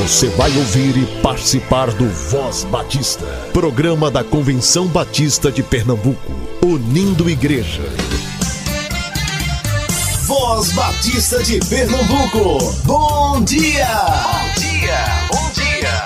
Você vai ouvir e participar do Voz Batista, programa da Convenção Batista de Pernambuco, unindo igreja. Voz Batista de Pernambuco, bom dia! Bom dia, bom dia!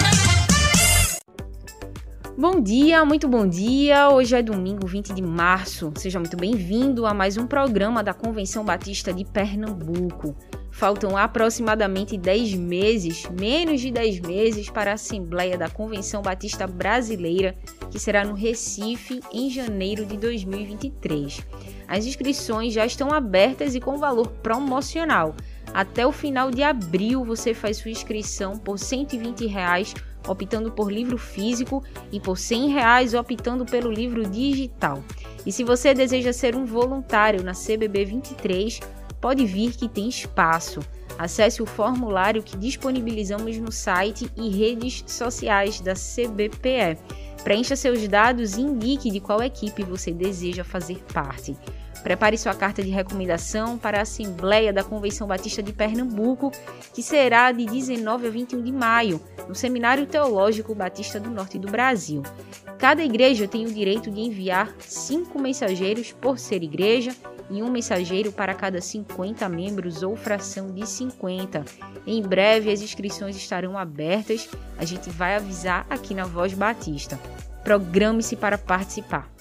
Bom dia, muito bom dia. Hoje é domingo 20 de março. Seja muito bem-vindo a mais um programa da Convenção Batista de Pernambuco. Faltam aproximadamente 10 meses, menos de 10 meses, para a Assembleia da Convenção Batista Brasileira, que será no Recife em janeiro de 2023. As inscrições já estão abertas e com valor promocional. Até o final de abril você faz sua inscrição por 120 reais, optando por livro físico, e por 100 reais, optando pelo livro digital. E se você deseja ser um voluntário na CBB 23, pode vir que tem espaço. Acesse o formulário que disponibilizamos no site e redes sociais da CBPE. Preencha seus dados e indique de qual equipe você deseja fazer parte. Prepare sua carta de recomendação para a Assembleia da Convenção Batista de Pernambuco, que será de 19 a 21 de maio, no Seminário Teológico Batista do Norte do Brasil. Cada igreja tem o direito de enviar cinco mensageiros por ser igreja e um mensageiro para cada 50 membros ou fração de 50. Em breve as inscrições estarão abertas, a gente vai avisar aqui na Voz Batista. Programe-se para participar.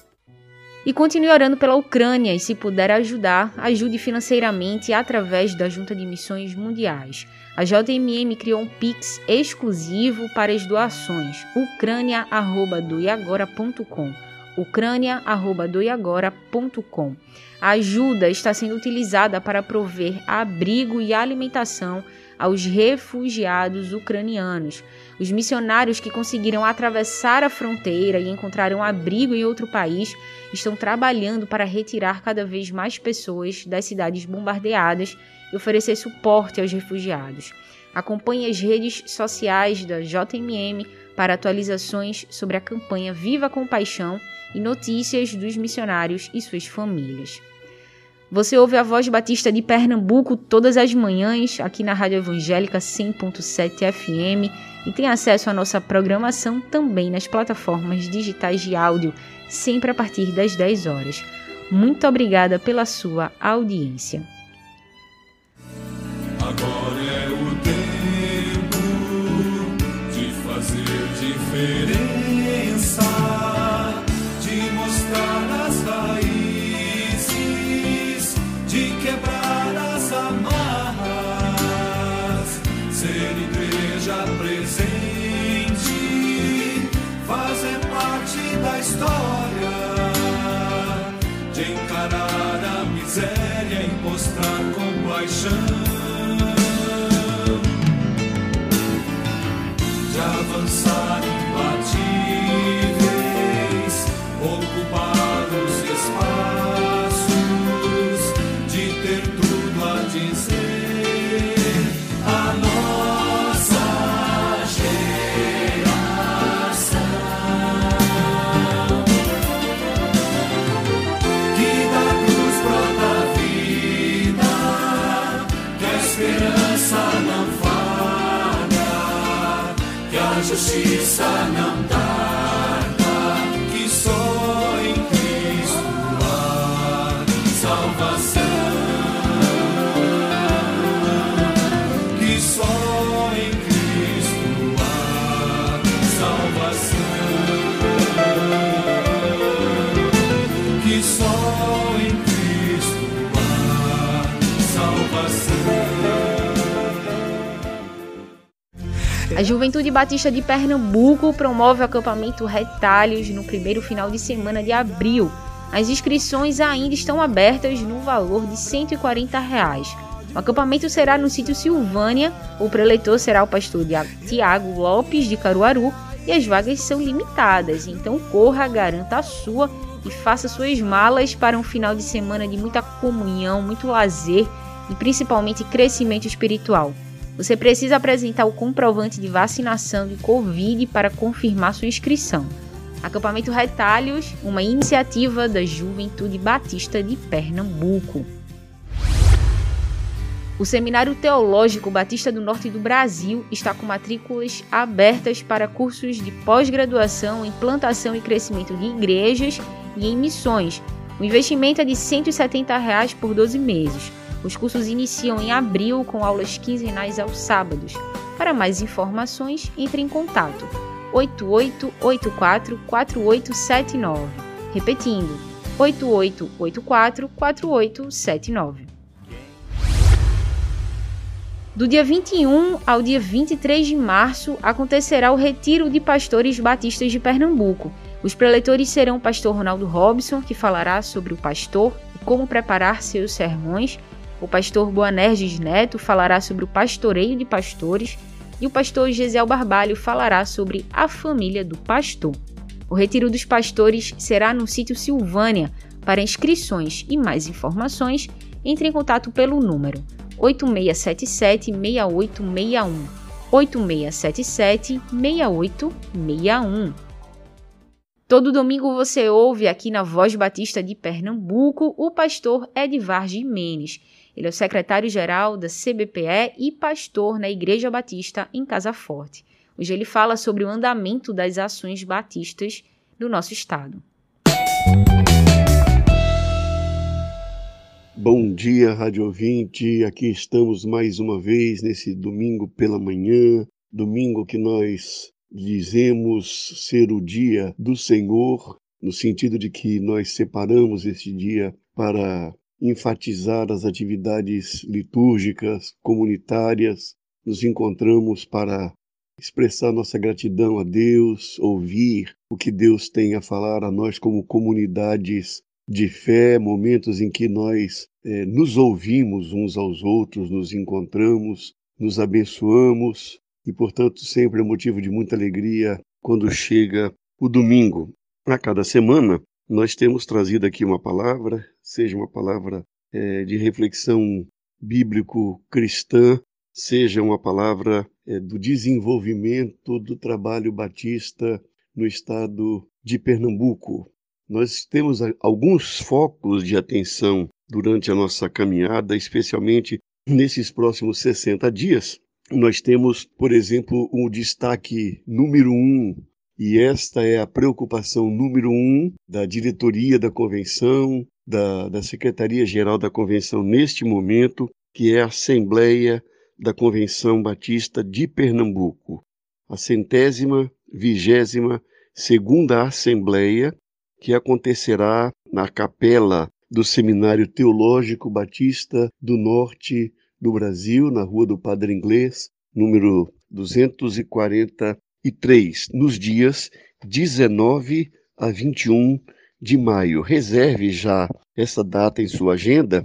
E continue orando pela Ucrânia e, se puder ajudar, ajude financeiramente através da Junta de Missões Mundiais. A JMM criou um Pix exclusivo para as doações, ucrânia.doiagora.com ucrânia.doiagora.com. A ajuda está sendo utilizada para prover abrigo e alimentação aos refugiados ucranianos. Os missionários que conseguiram atravessar a fronteira e encontraram abrigo em outro país estão trabalhando para retirar cada vez mais pessoas das cidades bombardeadas e oferecer suporte aos refugiados. Acompanhe as redes sociais da JMM para atualizações sobre a campanha Viva com Paixão e notícias dos missionários e suas famílias. Você ouve a Voz Batista de Pernambuco todas as manhãs aqui na Rádio Evangélica 100.7 FM e tem acesso à nossa programação também nas plataformas digitais de áudio, sempre a partir das 10 horas. Muito obrigada pela sua audiência. Agora é o fazer justiça não A Juventude Batista de Pernambuco promove o acampamento Retalhos no primeiro final de semana de abril. As inscrições ainda estão abertas no valor de 140 reais. O acampamento será no sítio Silvânia, o preletor será o pastor Tiago Lopes de Caruaru e as vagas são limitadas, então corra, garanta a sua e faça suas malas para um final de semana de muita comunhão, muito lazer e principalmente crescimento espiritual. Você precisa apresentar o comprovante de vacinação de Covid para confirmar sua inscrição. Acampamento Retalhos, uma iniciativa da Juventude Batista de Pernambuco. O Seminário Teológico Batista do Norte do Brasil está com matrículas abertas para cursos de pós-graduação em plantação e crescimento de igrejas e em missões. O investimento é de 170 reais por 12 meses. Os cursos iniciam em abril com aulas quinzenais aos sábados. Para mais informações, entre em contato 8884 4879. Repetindo, 8884 4879. Do dia 21 ao dia 23 de março acontecerá o Retiro de Pastores Batistas de Pernambuco. Os preletores serão o pastor Ronaldo Robson, que falará sobre o pastor e como preparar seus sermões, o pastor Boanerges Neto falará sobre o pastoreio de pastores e o pastor Gesiel Barbalho falará sobre a família do pastor. O retiro dos pastores será no sítio Silvânia. Para inscrições e mais informações, entre em contato pelo número 8677-6861. 8677-6861. Todo domingo você ouve aqui na Voz Batista de Pernambuco o pastor Edvar Jimenez. Ele é o secretário-geral da CBPE e pastor na Igreja Batista em Casa Forte. Hoje ele fala sobre o andamento das ações batistas do nosso estado. Bom dia, Rádio Ouvinte. Aqui estamos mais uma vez nesse domingo pela manhã, domingo que nós dizemos ser o dia do Senhor, no sentido de que nós separamos este dia para enfatizar as atividades litúrgicas comunitárias, nos encontramos para expressar nossa gratidão a Deus, ouvir o que Deus tem a falar a nós como comunidades de fé, momentos em que nós é, nos ouvimos uns aos outros, nos encontramos, nos abençoamos e, portanto, sempre é motivo de muita alegria quando chega o domingo. A cada semana, nós temos trazido aqui uma palavra, seja uma palavra é, de reflexão bíblico-cristã, seja uma palavra é, do desenvolvimento do trabalho batista no estado de Pernambuco. Nós temos alguns focos de atenção durante a nossa caminhada, especialmente nesses próximos 60 dias. Nós temos, por exemplo, um destaque número um, e esta é a preocupação número um da diretoria da convenção, da, da Secretaria-Geral da Convenção neste momento, que é a Assembleia da Convenção Batista de Pernambuco, a centésima vigésima segunda Assembleia, que acontecerá na capela do Seminário Teológico Batista do Norte do Brasil, na Rua do Padre Inglês, número 243, nos dias 19 a 21 de maio. Reserve já essa data em sua agenda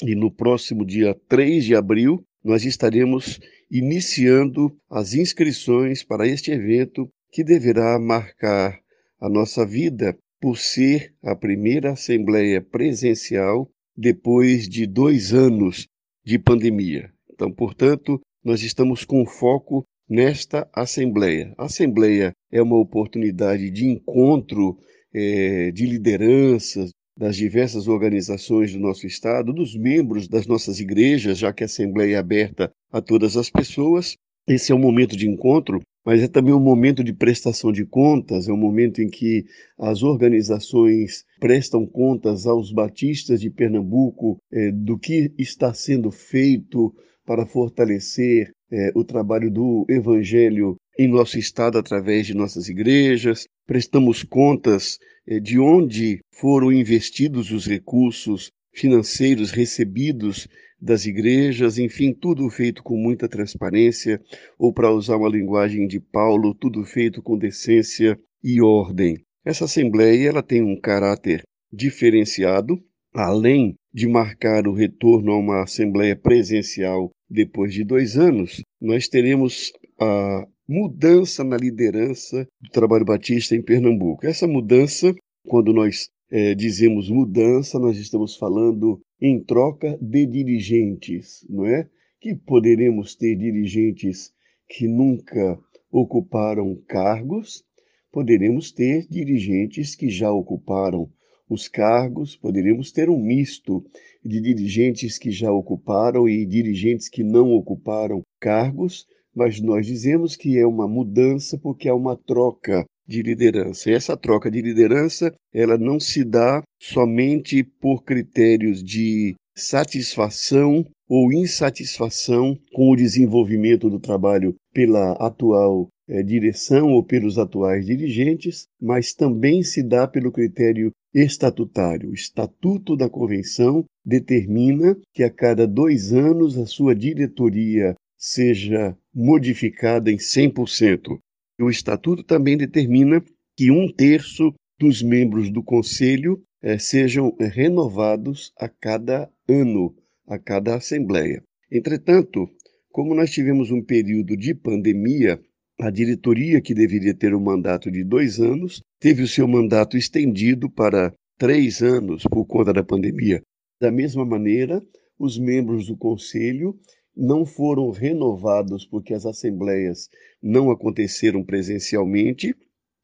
e no próximo dia 3 de abril nós estaremos iniciando as inscrições para este evento que deverá marcar a nossa vida por ser a primeira assembleia presencial depois de dois anos de pandemia. Então, portanto, nós estamos com foco nesta assembleia. A assembleia é uma oportunidade de encontro é, de lideranças das diversas organizações do nosso estado, dos membros das nossas igrejas, já que a assembleia é aberta a todas as pessoas. Esse é um momento de encontro mas é também um momento de prestação de contas, é um momento em que as organizações prestam contas aos batistas de Pernambuco é, do que está sendo feito para fortalecer é, o trabalho do Evangelho em nosso estado através de nossas igrejas, prestamos contas é, de onde foram investidos os recursos financeiros recebidos das igrejas, enfim, tudo feito com muita transparência, ou para usar uma linguagem de Paulo, tudo feito com decência e ordem. Essa assembleia ela tem um caráter diferenciado, além de marcar o retorno a uma assembleia presencial depois de dois anos, nós teremos a mudança na liderança do trabalho batista em Pernambuco. Essa mudança, quando nós é, dizemos mudança, nós estamos falando em troca de dirigentes, não é? Que poderemos ter dirigentes que nunca ocuparam cargos, poderemos ter dirigentes que já ocuparam os cargos, poderíamos ter um misto de dirigentes que já ocuparam e dirigentes que não ocuparam cargos, mas nós dizemos que é uma mudança porque é uma troca de liderança. E essa troca de liderança, ela não se dá somente por critérios de satisfação ou insatisfação com o desenvolvimento do trabalho pela atual é, direção ou pelos atuais dirigentes, mas também se dá pelo critério estatutário. O Estatuto da Convenção determina que a cada dois anos a sua diretoria seja modificada em 100%. O Estatuto também determina que um terço dos membros do Conselho eh, sejam renovados a cada ano, a cada Assembleia. Entretanto, como nós tivemos um período de pandemia, a diretoria, que deveria ter um mandato de dois anos, teve o seu mandato estendido para três anos por conta da pandemia. Da mesma maneira, os membros do conselho não foram renovados porque as assembleias não aconteceram presencialmente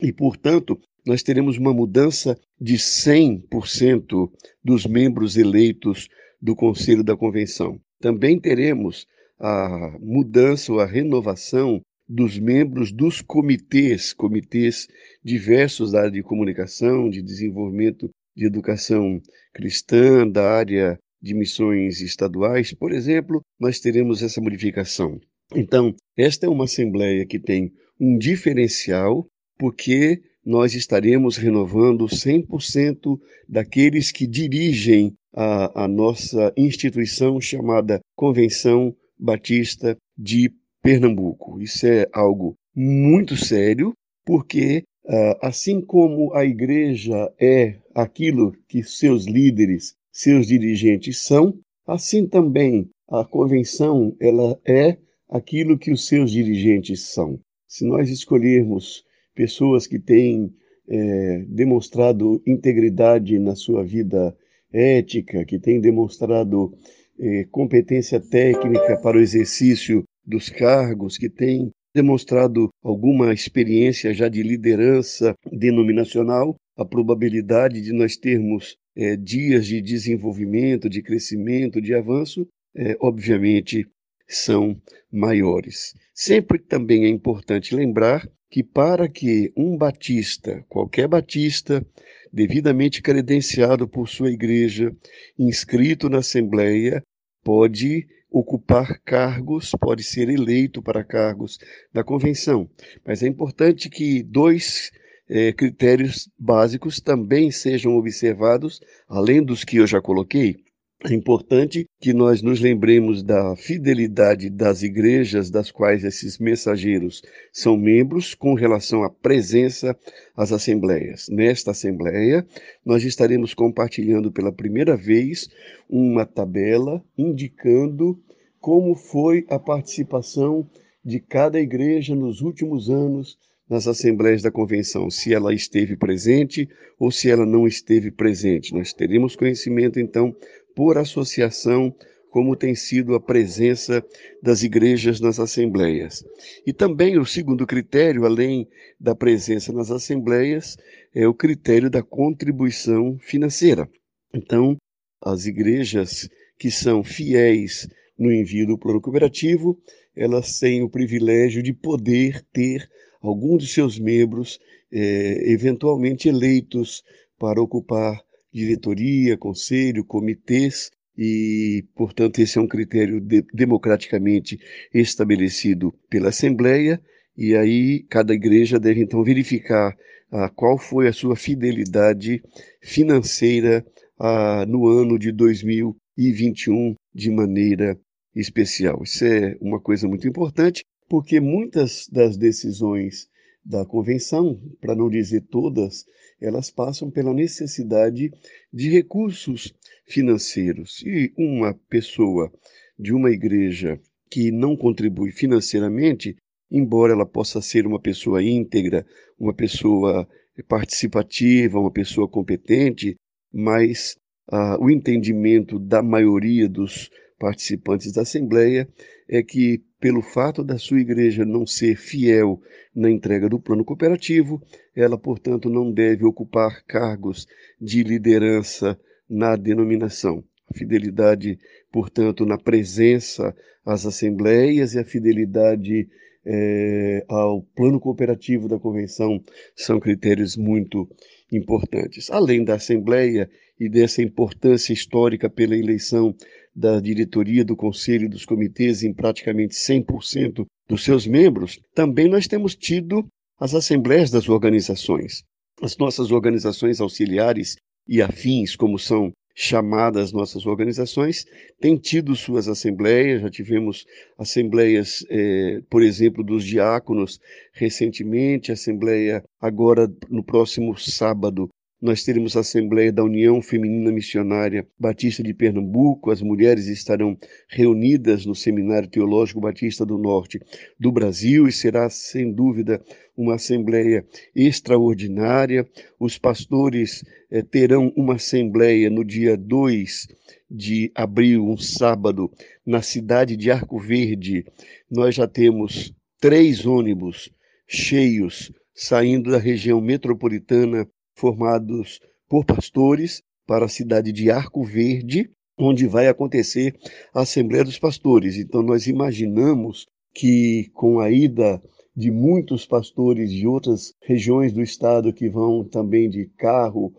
e, portanto, nós teremos uma mudança de 100% dos membros eleitos do Conselho da Convenção. Também teremos a mudança ou a renovação dos membros dos comitês, comitês diversos da área de comunicação, de desenvolvimento de educação cristã, da área de missões estaduais, por exemplo, nós teremos essa modificação. Então, esta é uma assembleia que tem um diferencial, porque nós estaremos renovando 100% daqueles que dirigem a, a nossa instituição chamada Convenção Batista de Pernambuco. Isso é algo muito sério, porque ah, assim como a igreja é aquilo que seus líderes, seus dirigentes são, assim também a convenção ela é aquilo que os seus dirigentes são. Se nós escolhermos pessoas que têm é, demonstrado integridade na sua vida ética, que têm demonstrado é, competência técnica para o exercício dos cargos, que têm demonstrado alguma experiência já de liderança denominacional, a probabilidade de nós termos é, dias de desenvolvimento, de crescimento, de avanço, é, obviamente são maiores. Sempre também é importante lembrar que para que um batista, qualquer batista, devidamente credenciado por sua igreja, inscrito na Assembleia, pode ocupar cargos, pode ser eleito para cargos da convenção. Mas é importante que dois é, critérios básicos também sejam observados, além dos que eu já coloquei. É importante que nós nos lembremos da fidelidade das igrejas das quais esses mensageiros são membros com relação à presença às assembleias. Nesta assembleia, nós estaremos compartilhando pela primeira vez uma tabela indicando como foi a participação de cada igreja nos últimos anos nas assembleias da convenção, se ela esteve presente ou se ela não esteve presente. Nós teremos conhecimento, então, por associação, como tem sido a presença das igrejas nas assembleias. E também o segundo critério, além da presença nas assembleias, é o critério da contribuição financeira. Então, as igrejas que são fiéis no envio do plano cooperativo, elas têm o privilégio de poder ter algum de seus membros é, eventualmente eleitos para ocupar diretoria, conselho, comitês e, portanto, esse é um critério de, democraticamente estabelecido pela Assembleia e aí cada igreja deve então verificar ah, qual foi a sua fidelidade financeira ah, no ano de 2021 de maneira especial. Isso é uma coisa muito importante, porque muitas das decisões da convenção, para não dizer todas, elas passam pela necessidade de recursos financeiros. E uma pessoa de uma igreja que não contribui financeiramente, embora ela possa ser uma pessoa íntegra, uma pessoa participativa, uma pessoa competente, mas ah, o entendimento da maioria dos participantes da Assembleia é que pelo fato da sua igreja não ser fiel na entrega do plano cooperativo, ela, portanto, não deve ocupar cargos de liderança na denominação. A fidelidade, portanto, na presença às assembleias e a fidelidade é, ao plano cooperativo da convenção são critérios muito importantes. Além da assembleia e dessa importância histórica pela eleição da diretoria, do conselho e dos comitês em praticamente 100% dos seus membros, também nós temos tido as assembleias das organizações. As nossas organizações auxiliares e afins, como são chamadas nossas organizações, têm tido suas assembleias, já tivemos assembleias, eh, por exemplo, dos diáconos recentemente, assembleia agora no próximo sábado nós teremos a Assembleia da União Feminina Missionária Batista de Pernambuco. As mulheres estarão reunidas no Seminário Teológico Batista do Norte do Brasil e será, sem dúvida, uma assembleia extraordinária. Os pastores eh, terão uma assembleia no dia 2 de abril, um sábado, na cidade de Arco Verde. Nós já temos três ônibus cheios saindo da região metropolitana formados por pastores para a cidade de Arco Verde, onde vai acontecer a Assembleia dos Pastores. Então, nós imaginamos que com a ida de muitos pastores de outras regiões do estado que vão também de carro,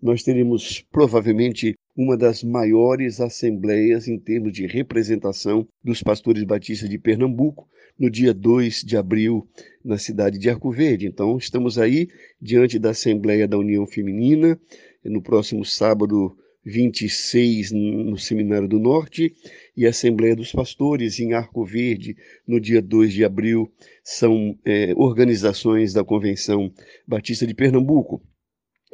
nós teremos provavelmente uma das maiores assembleias em termos de representação dos pastores batistas de Pernambuco, no dia 2 de abril, na cidade de Arco Verde. Então, estamos aí diante da Assembleia da União Feminina, no próximo sábado 26, no Seminário do Norte, e a Assembleia dos Pastores em Arco Verde, no dia 2 de abril, são é, organizações da Convenção Batista de Pernambuco.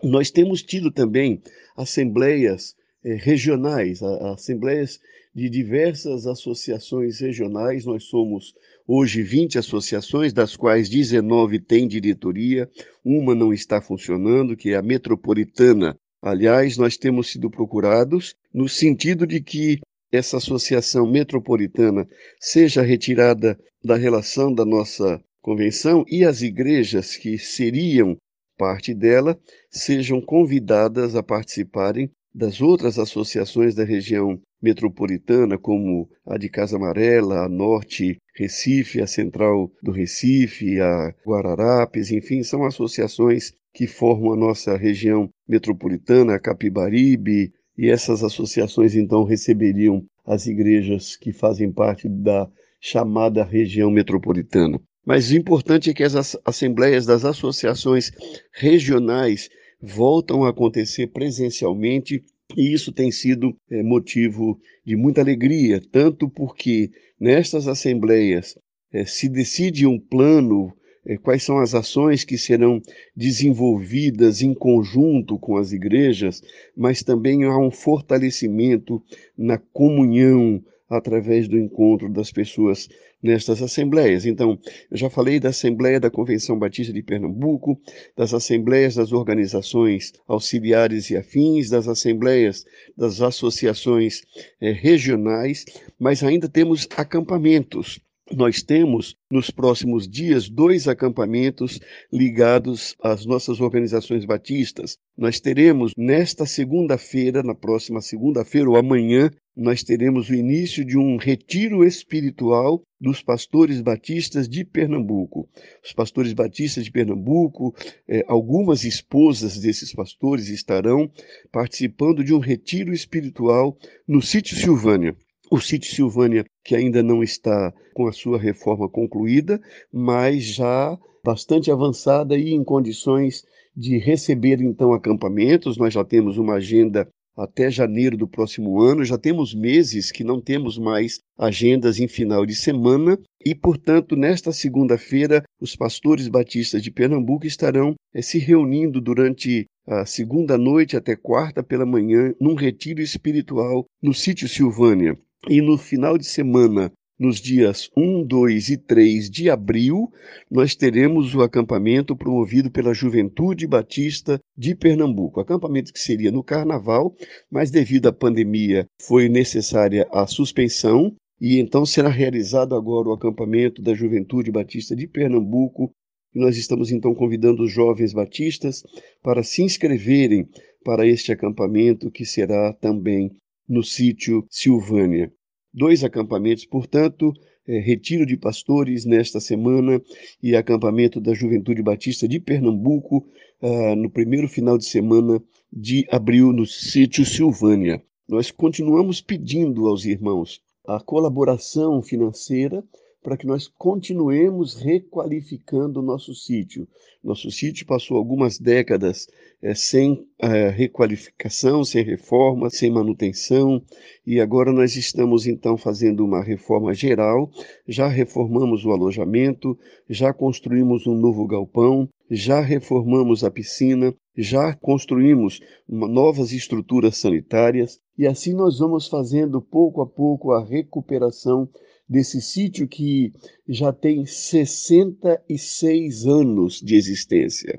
Nós temos tido também assembleias é, regionais, a, assembleias de diversas associações regionais. Nós somos hoje 20 associações, das quais 19 têm diretoria, uma não está funcionando, que é a Metropolitana. Aliás, nós temos sido procurados no sentido de que essa associação metropolitana seja retirada da relação da nossa convenção e as igrejas que seriam parte dela sejam convidadas a participarem das outras associações da região metropolitana, como a de Casa Amarela, a Norte Recife, a Central do Recife, a Guararapes, enfim, são associações que formam a nossa região metropolitana, a Capibaribe, e essas associações então receberiam as igrejas que fazem parte da chamada região metropolitana. Mas o importante é que as assembleias das associações regionais voltam a acontecer presencialmente e isso tem sido é, motivo de muita alegria, tanto porque nestas assembleias é, se decide um plano, é, quais são as ações que serão desenvolvidas em conjunto com as igrejas, mas também há um fortalecimento na comunhão através do encontro das pessoas nestas assembleias. Então, eu já falei da Assembleia da Convenção Batista de Pernambuco, das assembleias das organizações auxiliares e afins, das assembleias das associações eh, regionais, mas ainda temos acampamentos. Nós temos nos próximos dias dois acampamentos ligados às nossas organizações batistas. Nós teremos nesta segunda-feira, na próxima segunda-feira ou amanhã, nós teremos o início de um retiro espiritual dos pastores batistas de Pernambuco. Os pastores batistas de Pernambuco, eh, algumas esposas desses pastores estarão participando de um retiro espiritual no sítio Silvânia. O sítio Silvânia, que ainda não está com a sua reforma concluída, mas já bastante avançada e em condições de receber então acampamentos. Nós já temos uma agenda até janeiro do próximo ano. Já temos meses que não temos mais agendas em final de semana e, portanto, nesta segunda-feira, os pastores batistas de Pernambuco estarão é, se reunindo durante a segunda noite até quarta pela manhã num retiro espiritual no sítio Silvânia. E no final de semana nos dias 1, 2 e 3 de abril, nós teremos o acampamento promovido pela Juventude Batista de Pernambuco. Acampamento que seria no carnaval, mas devido à pandemia foi necessária a suspensão E então será realizado agora o acampamento da Juventude Batista de Pernambuco. E nós estamos então convidando os jovens batistas para se inscreverem para este acampamento que será também no sítio Silvânia. Dois acampamentos, portanto, é, retiro de pastores nesta semana e acampamento da Juventude Batista de Pernambuco ah, no primeiro final de semana de abril no sítio Silvânia. Nós continuamos pedindo aos irmãos a colaboração financeira para que nós continuemos requalificando o nosso sítio. Nosso sítio passou algumas décadas é, sem é, requalificação, sem reforma, sem manutenção, e agora nós estamos então fazendo uma reforma geral. Já reformamos o alojamento, já construímos um novo galpão, já reformamos a piscina, já construímos novas estruturas sanitárias, e assim nós vamos fazendo pouco a pouco a recuperação desse sítio que já tem 66 anos de existência.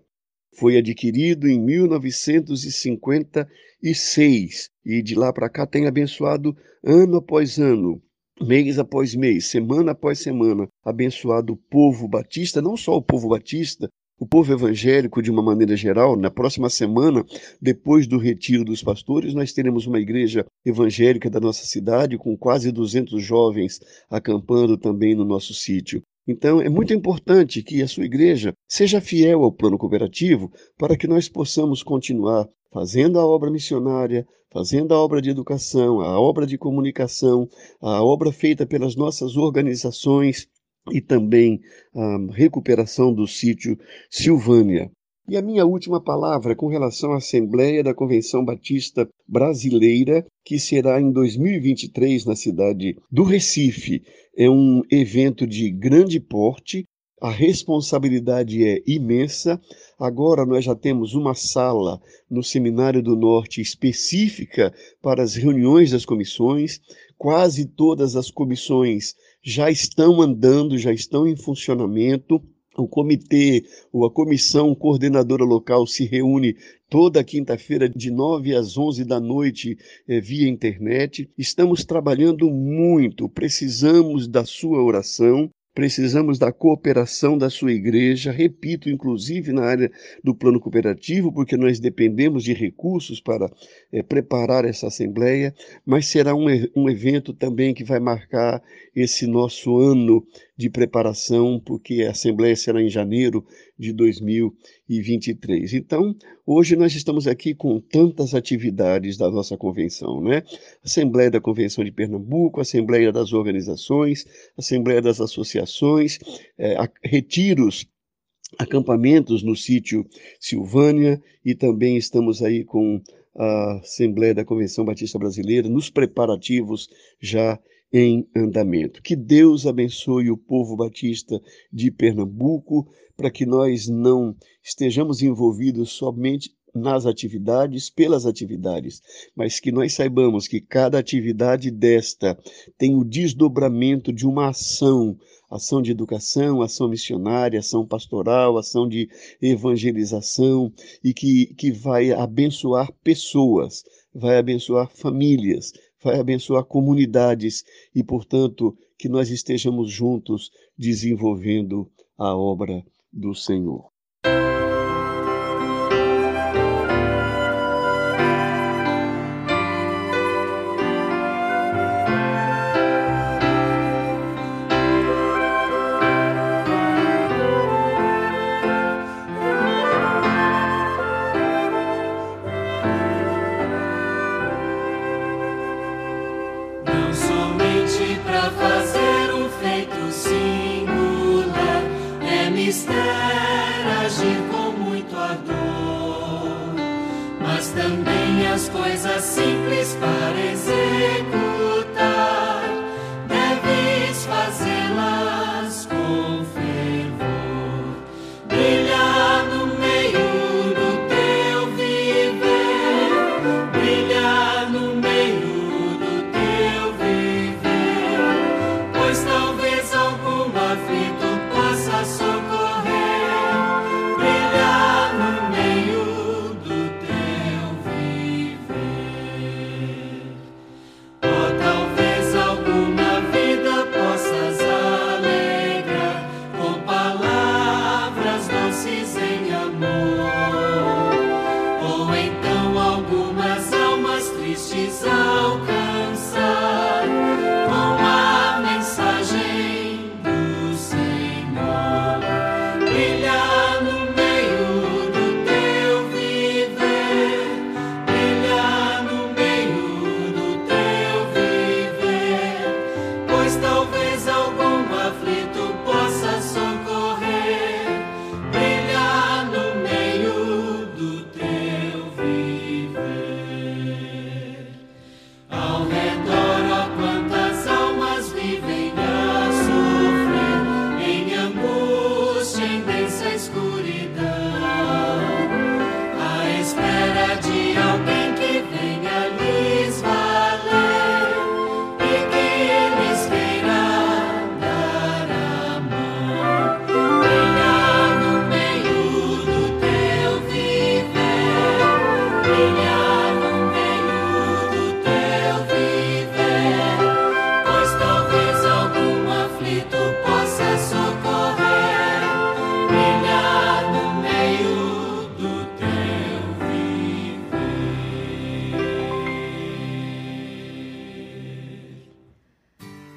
Foi adquirido em 1956 e de lá para cá tem abençoado ano após ano, mês após mês, semana após semana, abençoado o povo batista, não só o povo batista, o povo evangélico de uma maneira geral. Na próxima semana, depois do retiro dos pastores, nós teremos uma igreja evangélica da nossa cidade com quase 200 jovens acampando também no nosso sítio. Então, é muito importante que a sua igreja seja fiel ao plano cooperativo para que nós possamos continuar fazendo a obra missionária, fazendo a obra de educação, a obra de comunicação, a obra feita pelas nossas organizações e também a recuperação do sítio Silvânia. E a minha última palavra com relação à Assembleia da Convenção Batista Brasileira, que será em 2023 na cidade do Recife. É um evento de grande porte, a responsabilidade é imensa. Agora nós já temos uma sala no Seminário do Norte específica para as reuniões das comissões. Quase todas as comissões já estão andando, já estão em funcionamento. O comitê ou a comissão coordenadora local se reúne toda quinta-feira, de 9 às 11 da noite, eh, via internet. Estamos trabalhando muito, precisamos da sua oração. Precisamos da cooperação da sua igreja, repito, inclusive na área do plano cooperativo, porque nós dependemos de recursos para é, preparar essa assembleia, mas será um, um evento também que vai marcar esse nosso ano de preparação, porque a assembleia será em janeiro de 2023. Então, hoje nós estamos aqui com tantas atividades da nossa convenção, né? Assembleia da Convenção de Pernambuco, Assembleia das Organizações, Assembleia das Associações, é, retiros acampamentos no sítio Silvânia e também estamos aí com a Assembleia da Convenção Batista Brasileira nos preparativos já em andamento. Que Deus abençoe o povo batista de Pernambuco, para que nós não estejamos envolvidos somente nas atividades, pelas atividades, mas que nós saibamos que cada atividade desta tem o desdobramento de uma ação, ação de educação, ação missionária, ação pastoral, ação de evangelização e que, que vai abençoar pessoas, vai abençoar famílias, vai abençoar comunidades e, portanto, que nós estejamos juntos desenvolvendo a obra do Senhor.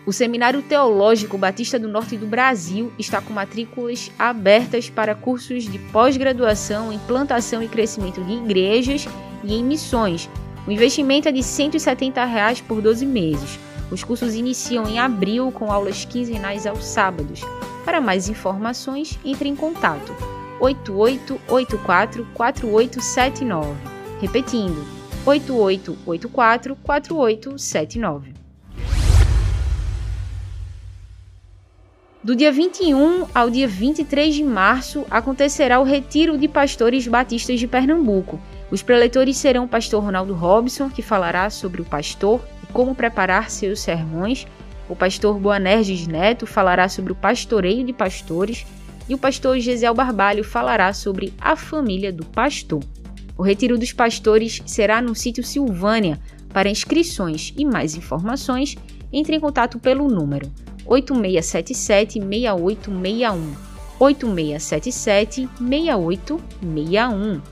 O Seminário Teológico Batista do Norte do Brasil está com matrículas abertas para cursos de pós-graduação em plantação e crescimento de igrejas e em missões. O investimento é de 170 reais por 12 meses. Os cursos iniciam em abril com aulas quinzenais aos sábados. Para mais informações, entre em contato 8884 4879. Repetindo, 8884 Do dia 21 ao dia 23 de março acontecerá o Retiro de Pastores Batistas de Pernambuco. Os preletores serão o pastor Ronaldo Robson, que falará sobre o pastor e como preparar seus sermões, o pastor Boanerges Neto falará sobre o pastoreio de pastores e o pastor Gesiel Barbalho falará sobre a família do pastor. O Retiro dos Pastores será no sítio Silvânia. Para inscrições e mais informações, entre em contato pelo número 8677-6861. 8677-6861.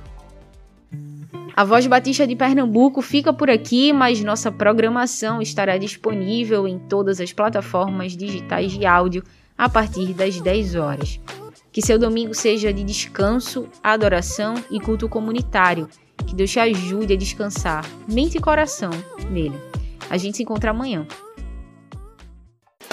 A Voz Batista de Pernambuco fica por aqui, mas nossa programação estará disponível em todas as plataformas digitais de áudio a partir das 10 horas. Que seu domingo seja de descanso, adoração e culto comunitário. Que Deus te ajude a descansar, mente e coração nele. A gente se encontra amanhã.